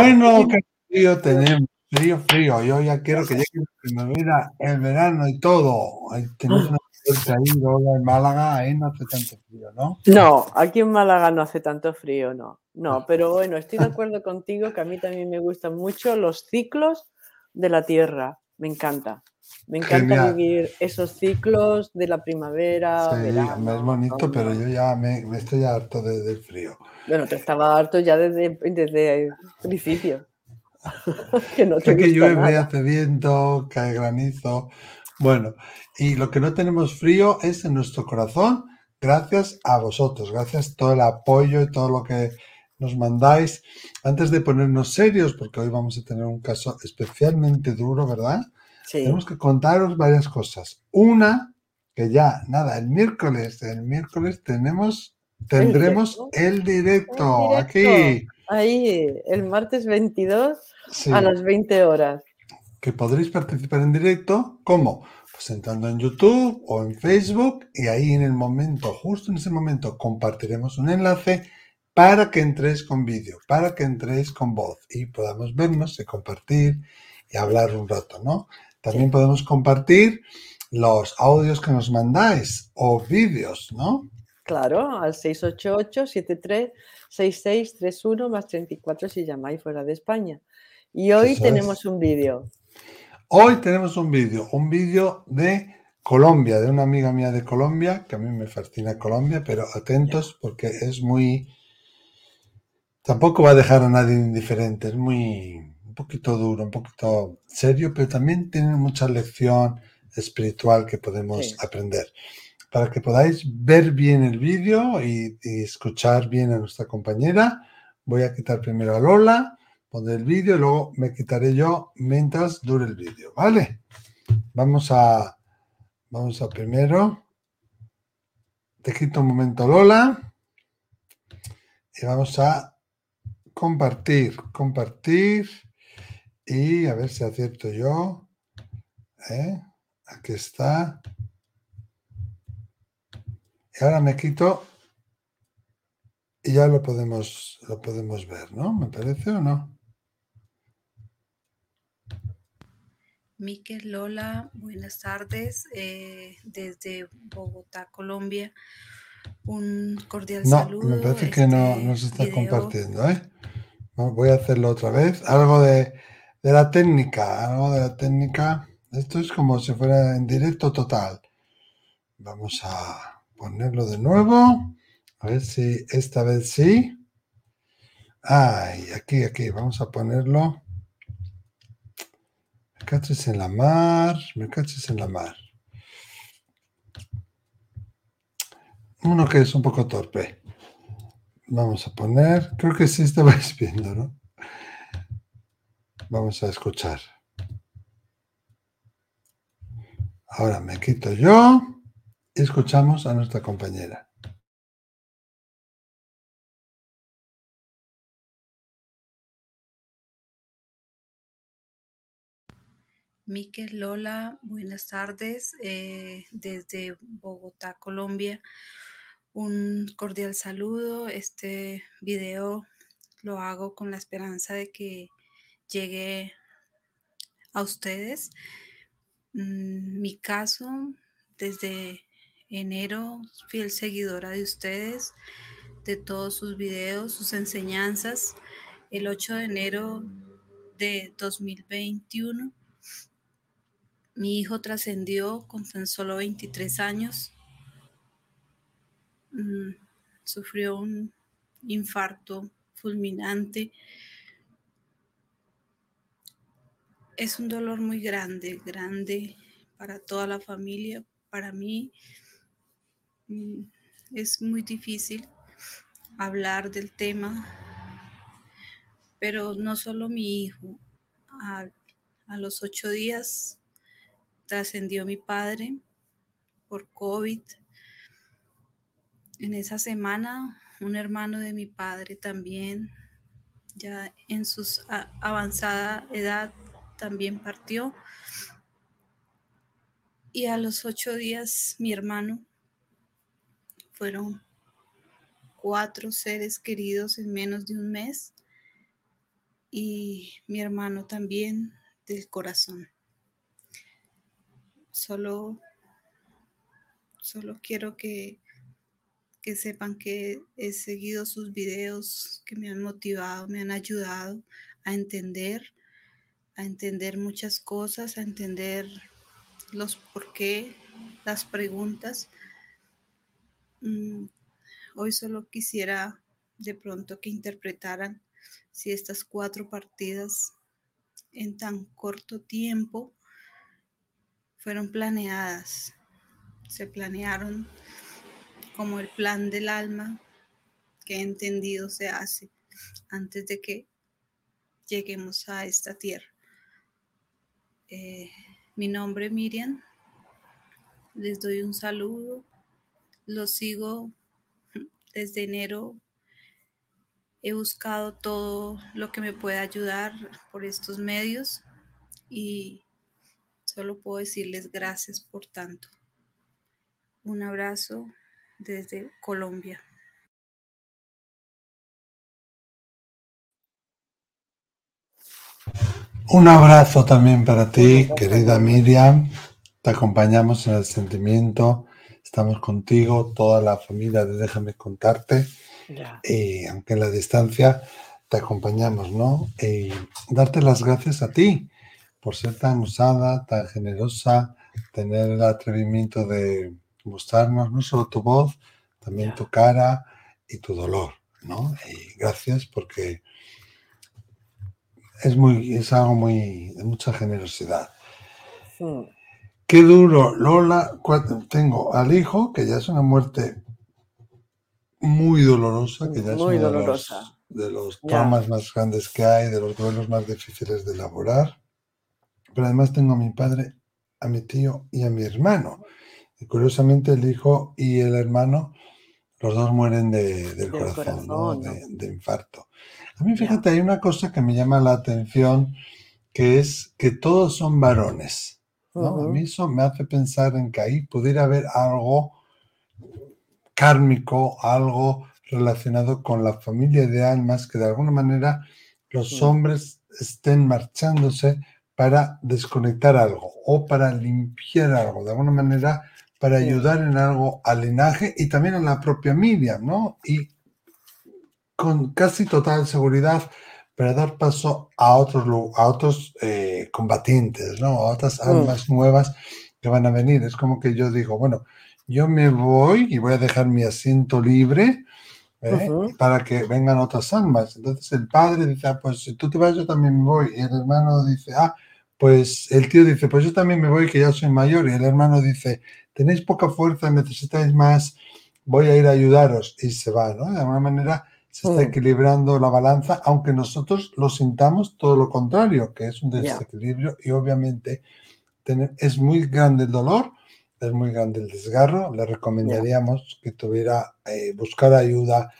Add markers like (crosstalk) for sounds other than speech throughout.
Bueno, qué frío tenemos. Frío, frío. Yo ya quiero que llegue la primavera, el verano y todo. Ahí tenemos una suerte ahí, luego en Málaga, ahí no hace tanto frío, ¿no? No, aquí en Málaga no hace tanto frío, no. No, pero bueno, estoy de acuerdo contigo que a mí también me gustan mucho los ciclos de la Tierra. Me encanta. Me encanta Genial. vivir esos ciclos de la primavera. Sí, verano, es bonito, pero yo ya me, me estoy harto de- del frío. Bueno, te estaba harto ya desde, desde el principio. (laughs) que no te que llueve, nada. hace viento, cae granizo. Bueno, y lo que no tenemos frío es en nuestro corazón, gracias a vosotros, gracias todo el apoyo y todo lo que nos mandáis. Antes de ponernos serios, porque hoy vamos a tener un caso especialmente duro, ¿verdad? Sí, Tenemos que contaros varias cosas. Una, que ya, nada, el miércoles, el miércoles tenemos, tendremos directo? el directo, aquí. ahí, el martes 22 Sí. a las 20 horas. que podréis participar en directo. ¿Cómo? Pues entrando en YouTube o en Facebook y ahí en el momento, justo en ese momento, compartiremos un enlace para que entréis con vídeo, para que entréis con voz y podamos vernos y compartir y hablar un rato, ¿no? También Sí. podemos compartir los audios que nos mandáis o vídeos, ¿no? Claro, al 688-736631 más 34 si llamáis fuera de España. Y hoy Eso tenemos es. un vídeo. Hoy tenemos un vídeo, un vídeo de Colombia, de una amiga mía de Colombia, que a mí me fascina Colombia, pero atentos porque es muy... Tampoco va a dejar a nadie indiferente, es muy... poquito duro, un poquito serio, pero también tiene mucha lección espiritual que podemos Sí. aprender. Para que podáis ver bien el vídeo y, y escuchar bien a nuestra compañera, voy a quitar primero a Lola, pondré el vídeo y luego me quitaré yo mientras dure el vídeo, ¿vale? Vamos a, vamos a primero, te quito un momento Lola y vamos a compartir, compartir y a ver si acierto yo. ¿eh? Aquí está. Y ahora me quito y ya lo podemos, lo podemos ver, ¿no? ¿Me parece o no? Miquel Lola, buenas tardes eh, desde Bogotá, Colombia. Un cordial No, saludo. me parece que no, Este no se está video- compartiendo, ¿eh? Voy a hacerlo otra vez. Algo de, de la técnica, algo de la técnica. Esto es como si fuera en directo total. Vamos a ponerlo de nuevo. A ver si esta vez sí. Ay, aquí, aquí. Vamos a ponerlo. Me caches en la mar. Me caches en la mar. Uno que es un poco torpe. Vamos a poner. Creo que sí estabais (laughs) viendo, ¿no? Vamos a escuchar. Ahora me quito yo y escuchamos a nuestra compañera. Miquel Lola, buenas tardes eh, desde Bogotá, Colombia. Un cordial saludo. Este video lo hago con la esperanza de que llegue a ustedes. Mm, Mi caso, desde enero, fiel seguidora de ustedes, de todos sus videos, sus enseñanzas. El 8 de enero de 2021 mi hijo trascendió con tan solo 23 años. Mm, sufrió un infarto fulminante. Es un dolor muy grande, grande para toda la familia. Para mí mm, es muy difícil hablar del tema, pero no solo mi hijo. A, a los ocho días trascendió mi padre por COVID. En esa semana, un hermano de mi padre también, ya en su avanzada edad, también partió. Y a los ocho días, mi hermano, fueron cuatro seres queridos en menos de un mes. y mi hermano también del corazón. Solo, solo quiero que, que sepan que he seguido sus videos que me han motivado, me han ayudado a entender, a entender muchas cosas, a entender los por qué, las preguntas. Mm, hoy solo quisiera de pronto que interpretaran si estas cuatro partidas en tan corto tiempo fueron planeadas, se planearon como el plan del alma que entendido se hace antes de que lleguemos a esta tierra. Eh, mi nombre es Miriam, les doy un saludo, los sigo desde enero He buscado todo lo que me pueda ayudar por estos medios y solo puedo decirles gracias por tanto. Un abrazo desde Colombia. Un abrazo también para ti, querida Miriam. Te acompañamos en el sentimiento. Estamos contigo, toda la familia de Déjame contarte. Y aunque en la distancia te acompañamos, ¿no? Y darte las gracias a ti por ser tan usada, tan generosa, tener el atrevimiento de mostrarnos no solo tu voz, también tu cara y tu dolor, ¿no? Y gracias porque es, muy, es algo muy, de mucha generosidad. Qué duro, Lola. Tengo al hijo, que ya es una muerte muy dolorosa, que ya es uno de los, traumas más grandes que hay, de los duelos más difíciles de elaborar. Pero además tengo a mi padre, a mi tío y a mi hermano. Y curiosamente el hijo y el hermano, los dos mueren de, del, corazón, de, infarto. A mí, fíjate, hay una cosa que me llama la atención, que es que todos son varones. A mí eso me hace pensar en que ahí pudiera haber algo kármico, algo relacionado con la familia de almas, que de alguna manera los hombres estén marchándose para desconectar algo o para limpiar algo, de alguna manera para ayudar en algo al linaje y también a la propia Miriam, ¿no? Y con casi total seguridad para dar paso a otros, a otros eh, combatientes, ¿no? A otras mm. almas nuevas que van a venir. Es como que yo digo, bueno, yo me voy y voy a dejar mi asiento libre ¿eh? para que vengan otras almas. Entonces el padre dice, ah, pues si tú te vas, yo también me voy. Y el hermano dice, ah, pues el tío dice, pues yo también me voy, que ya soy mayor. Y el hermano dice, tenéis poca fuerza, necesitáis más, voy a ir a ayudaros. Y se va, ¿no? De alguna manera se está mm. equilibrando la balanza, aunque nosotros lo sintamos todo lo contrario, que es un desequilibrio y obviamente es muy grande el dolor, es muy grande el desgarro, le recomendaríamos que tuviera, eh, buscar ayuda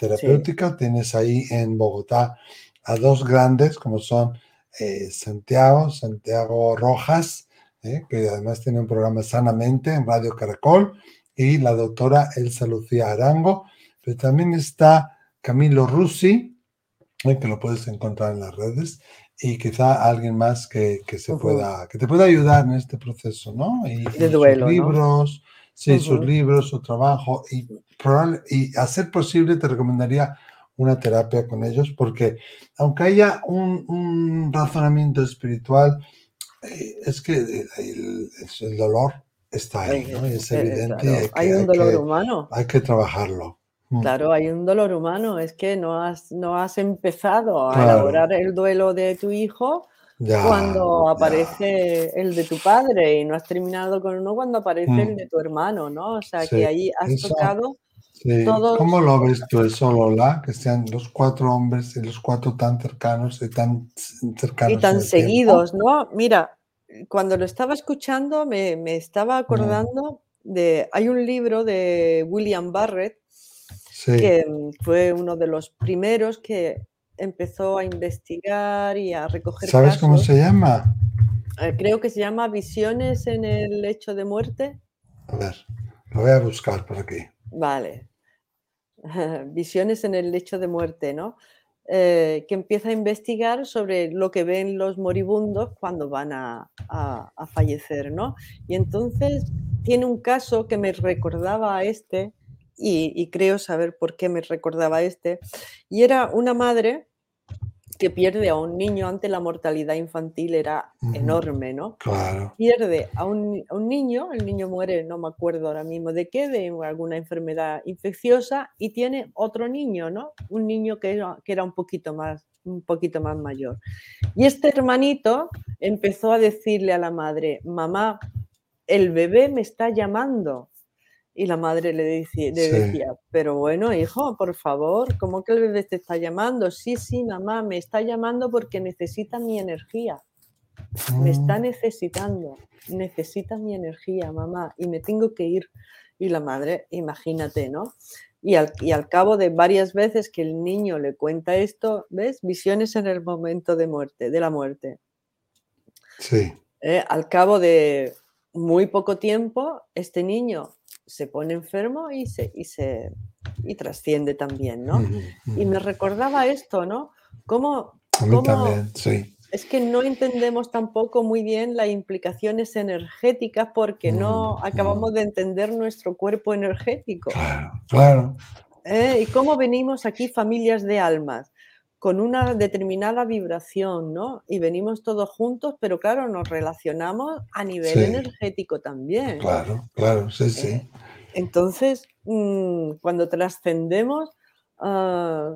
terapéutica. Tienes ahí en Bogotá a dos grandes, como son eh, Santiago, Santiago Rojas, eh, que además tiene un programa Sanamente en Radio Caracol, y la doctora Elsa Lucía Arango, pero también está Camilo Russi, que lo puedes encontrar en las redes, y quizá alguien más que, se pueda, que te pueda ayudar en este proceso, ¿no? Y, de duelo, sus libros, sí, sus libros, su trabajo, y, y a ser posible te recomendaría una terapia con ellos, porque aunque haya un, razonamiento espiritual, eh, es que el, dolor está ahí, ¿no? es evidente. hay un dolor humano. Hay que trabajarlo. Mm. Claro, hay un dolor humano, es que no has, no has empezado a elaborar el duelo de tu hijo cuando aparece el de tu padre y no has terminado con uno cuando aparece el mm. de tu hermano, ¿no? O sea, que ahí has tocado todo. ¿Cómo lo ves tú eso, Lola? Que sean los cuatro hombres y los cuatro tan cercanos y tan cercanos. Y tan seguidos, ¿no? Mira, cuando lo estaba escuchando me, me estaba mm. acordando de, hay un libro de William Barrett que mm, fue uno de los primeros que empezó a investigar y a recoger. ¿Sabes cómo se llama? Eh, creo que se llama Visiones en el hecho de muerte. A ver, lo voy a buscar por aquí. Vale. (laughs) Visiones en el hecho de muerte, ¿no? eh, que empieza a investigar sobre lo que ven los moribundos cuando van a, fallecer, ¿no? Y entonces tiene un caso que me recordaba a este, y, creo saber por qué me recordaba este, y era una madre que pierde a un niño ante la mortalidad infantil era enorme, ¿no? Claro. Pierde a un, niño, el niño muere, no me acuerdo ahora mismo de qué, de alguna enfermedad infecciosa, y tiene otro niño, ¿no? Un niño que era, que era un poquito más un poquito más mayor. Y este hermanito empezó a decirle a la madre, mamá, el bebé me está llamando. Y la madre le, decía, decía, pero bueno, hijo, por favor, ¿cómo que el bebé te está llamando? Sí, sí, mamá, me está llamando porque necesita mi energía. Me está mm. necesitando, necesita mi energía, mamá, y me tengo que ir. Y la madre, imagínate, ¿no? Y al, y al, cabo de varias veces que el niño le cuenta esto, ¿ves? Visiones en el momento de muerte, de la muerte. Sí. Eh, al cabo de muy poco tiempo, este niño se pone enfermo y se, y se y trasciende también, ¿no? Y me recordaba esto, ¿no? Cómo, A mí también, sí. Es que no entendemos tampoco muy bien las implicaciones energéticas porque no acabamos de entender nuestro cuerpo energético. Claro, claro. ¿Eh? Y cómo venimos aquí familias de almas con una determinada vibración, ¿no? Y venimos todos juntos, pero claro, nos relacionamos a nivel energético también. Claro, claro, sí, sí. Eh, entonces, mm, cuando trascendemos, ah,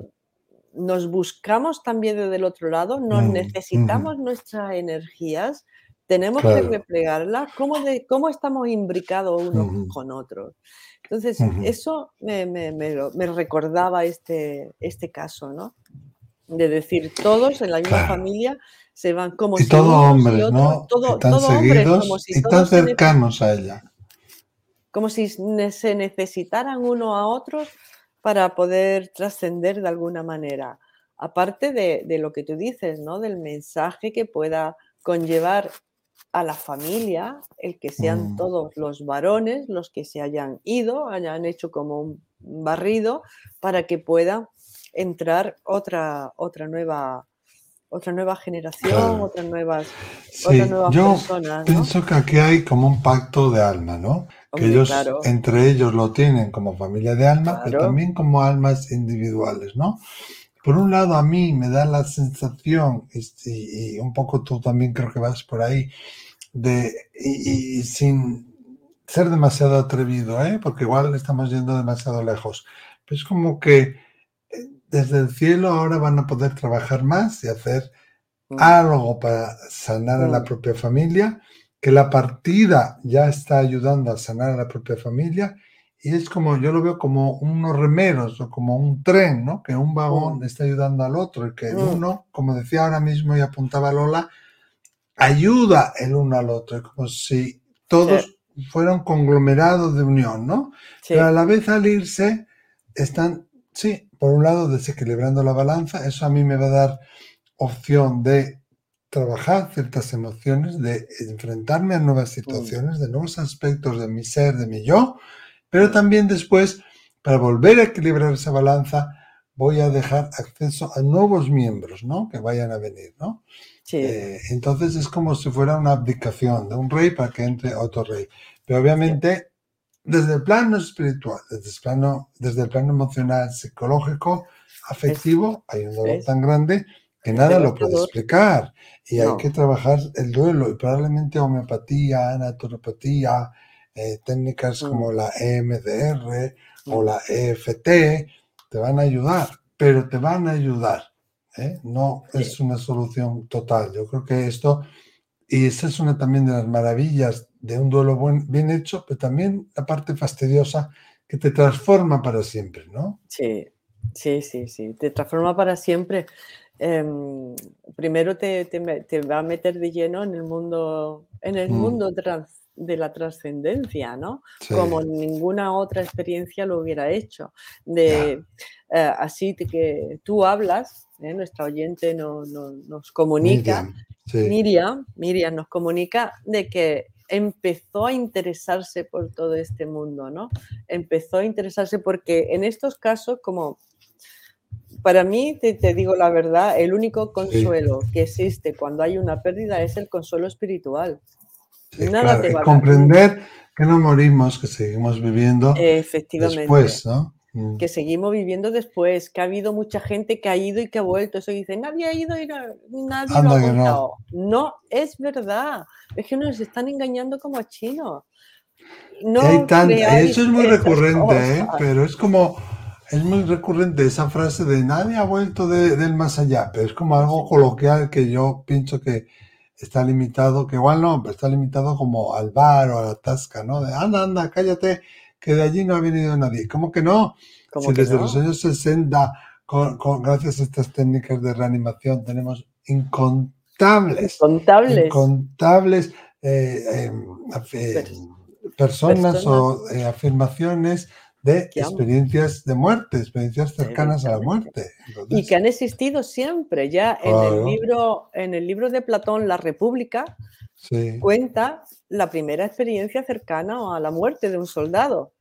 nos buscamos también desde el otro lado, nos mm, necesitamos nuestras energías, tenemos que replegarlas, ¿cómo, de, cómo estamos imbricados unos con otros? Entonces, eso me, me, me, recordaba este, este caso, ¿no? De decir todos en la misma familia se van como y si todos hombres, ¿no? Todo, seguidos y tan cercanos a ella. Como si se necesitaran uno a otros para poder trascender de alguna manera. Aparte de, de, lo que tú dices, ¿no? Del mensaje que pueda conllevar a la familia, el que sean mm. todos los varones los que se hayan ido, hayan hecho como un barrido, para que pueda entrar otra, otra nueva otra nueva generación, otras nuevas, yo Pienso que aquí hay como un pacto de alma, ¿no? que ellos entre ellos lo tienen como familia de alma, pero también como almas individuales, ¿no? Por un lado, a mí me da la sensación, este, y, un poco tú también creo que vas por ahí, de, y, y sin ser demasiado atrevido, ¿eh? porque igual estamos yendo demasiado lejos, pero es como que desde el cielo ahora van a poder trabajar más y hacer mm. algo para sanar a la mm. propia familia, que la partida ya está ayudando a sanar a la propia familia y es como, yo lo veo como unos remeros o como un tren, ¿no? Que un vagón mm. está ayudando al otro y que uno, como decía ahora mismo y apuntaba Lola, ayuda el uno al otro, como si todos fueran conglomerados de unión, ¿no? Pero a la vez al irse están, sí, por un lado, desequilibrando la balanza, eso a mí me va a dar opción de trabajar ciertas emociones, de enfrentarme a nuevas mm. situaciones, de nuevos aspectos de mi ser, de mi yo, pero también después, para volver a equilibrar esa balanza, voy a dejar acceso a nuevos miembros, ¿no? Que vayan a venir, ¿no? Eh, entonces es como si fuera una abdicación de un rey para que entre otro rey. Pero obviamente desde el plano espiritual, desde el plano, desde el plano emocional, psicológico, afectivo, hay un dolor tan grande que nada lo puede explicar. Y hay que trabajar el duelo y probablemente homeopatía, naturopatía, eh, técnicas mm. como la EMDR o mm. la EFT te van a ayudar, pero te van a ayudar. ¿eh? No es una solución total. Yo creo que esto, y esa es una también de las maravillas de un duelo bien hecho, pero también la parte fastidiosa que te transforma para siempre, ¿no? Sí, sí, sí, sí, te transforma para siempre. Em, primero te, te, va a meter de lleno en el mundo, en el mm. mundo de la trascendencia, ¿no? Como ninguna otra experiencia lo hubiera hecho. De, eh, así que tú hablas, ¿eh? nuestra oyente no, nos comunica, Miriam, Miriam nos comunica de que empezó a interesarse por todo este mundo, ¿no? Empezó a interesarse porque en estos casos, como para mí, te, digo la verdad, el único consuelo que existe cuando hay una pérdida es el consuelo espiritual. Nada te va comprender que no morimos, que seguimos viviendo Efectivamente. después, ¿no? Mm. Que seguimos viviendo después, que ha habido mucha gente que ha ido y que ha vuelto. Eso dice, nadie ha ido y nadie lo ha contado. No. es verdad. Es que nos están engañando como a chinos. No eso es muy recurrente, ¿eh? pero es como es muy recurrente esa frase de nadie ha vuelto del más allá, pero es como algo coloquial que yo pienso que está limitado, que igual no, pero está limitado como al bar o a la tasca, ¿no? De anda, anda, cállate, que de allí no ha venido nadie. ¿Cómo que no? si desde los años 60, con, gracias a estas técnicas de reanimación, tenemos incontables, incontables, incontables eh, eh, personas, o eh, afirmaciones de experiencias de muerte, experiencias cercanas a la muerte. y que han existido siempre. Ya en, el libro, en el libro de Platón, La República, cuenta la primera experiencia cercana a la muerte de un soldado.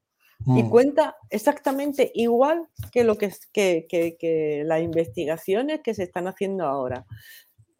Y mm. cuenta exactamente igual que, lo que, que, que, las investigaciones que se están haciendo ahora.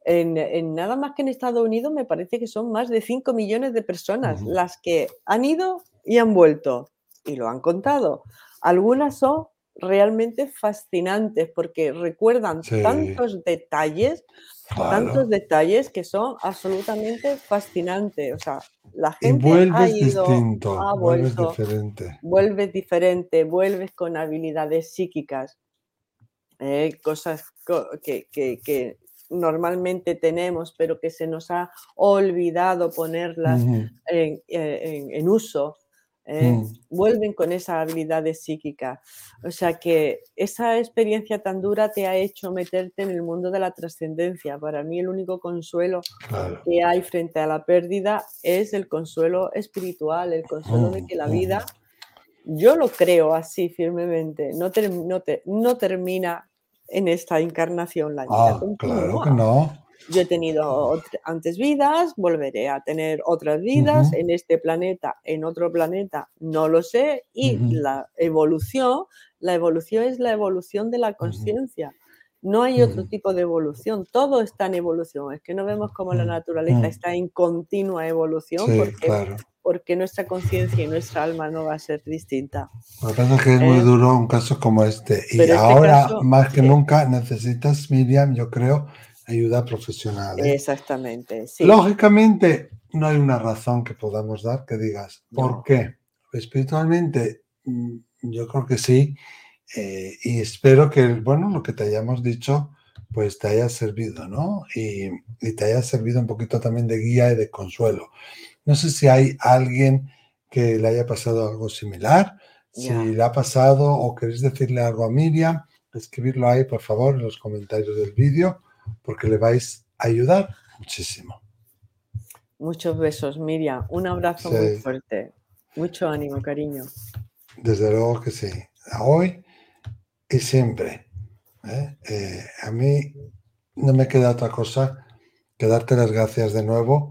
En, en, nada más que en Estados Unidos me parece que son más de 5 millones de personas las que han ido y han vuelto y lo han contado. Algunas son realmente fascinantes porque recuerdan tantos detalles, tantos detalles que son absolutamente fascinantes. O sea, la gente ha ido, distinto, ha vuelves diferente. Vuelves diferente, vuelves con habilidades psíquicas, eh, cosas que, que, normalmente tenemos, pero que se nos ha olvidado ponerlas en, en, en, uso ¿eh? Mm. vuelven con esa habilidad psíquica. O sea que esa experiencia tan dura te ha hecho meterte en el mundo de la trascendencia. Para mí el único consuelo que hay frente a la pérdida es el consuelo espiritual, el consuelo de mm, que la mm. vida, yo lo creo así firmemente, no, no, termina en esta encarnación. La vida ah, claro que no. Yo he tenido antes vidas, volveré a tener otras vidas en este planeta, en otro planeta, no lo sé. Y la evolución, la evolución es la evolución de la conciencia. No hay otro tipo de evolución, todo está en evolución. Es que no vemos cómo la naturaleza está en continua evolución porque, porque nuestra conciencia y nuestra alma no va a ser distinta. Lo que pasa es que es muy eh, duro un caso como este. Y este ahora, más que nunca, necesitas, Miriam, yo creo, ayuda profesional. ¿eh? Exactamente. Lógicamente, no hay una razón que podamos dar que digas, ¿por qué? Espiritualmente, mm, yo creo que sí. Eh, y espero que, bueno, lo que te hayamos dicho, pues te haya servido, ¿no? Y, te haya servido un poquito también de guía y de consuelo. No sé si hay alguien que le haya pasado algo similar. Si le ha pasado o queréis decirle algo a Miriam, escribirlo ahí, por favor, en los comentarios del vídeo porque le vais a ayudar muchísimo. Muchos besos, Miriam. Un abrazo muy fuerte. Mucho ánimo, cariño. Desde luego que sí. Hoy y siempre. ¿eh? Eh, a mí no me queda otra cosa que darte las gracias de nuevo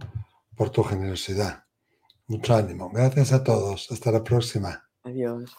por tu generosidad. Mucho ánimo. Gracias a todos. Hasta la próxima. Adiós.